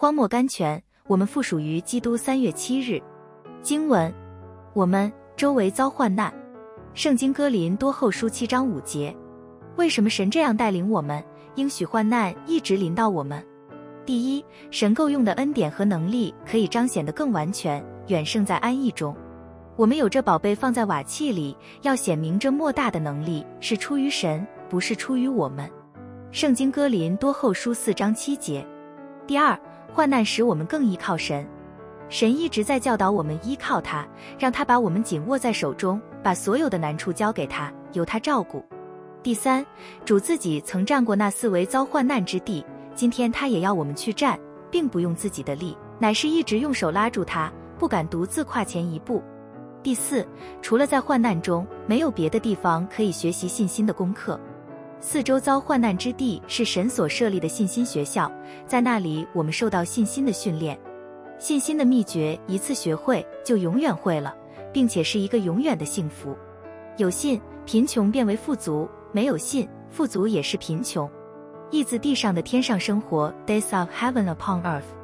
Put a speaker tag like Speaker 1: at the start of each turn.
Speaker 1: 荒漠甘泉，我们附属于基督。三月七日，经文：我们周围遭患难。圣经哥林多后书七章五节。为什么神这样带领我们？应许患难一直临到我们。第一，神够用的恩典和能力可以彰显得更完全，远胜在安逸中。我们有这宝贝放在瓦器里，要显明这莫大的能力是出于神，不是出于我们。圣经哥林多后书四章七节。第二，患难使我们更依靠神。神一直在教导我们依靠他，让他把我们紧握在手中，把所有的难处交给他，由他照顾。第三，主自己曾站过那四围遭患难之地。今天他也要我们去站，并不用自己的力，乃是一直用手拉住他，不敢独自跨前一步。第四，除了在患难中，没有别的地方可以学习信心的功课。四周遭患难之地是神所设立的信心学校，在那里我们受到信心的训练。信心的秘诀，一次学会就永远会了，并且是一个永远的幸福。有信，贫穷变为富足；没有信，富足也是贫穷。意字地上的天上生活，Days of Heaven upon Earth。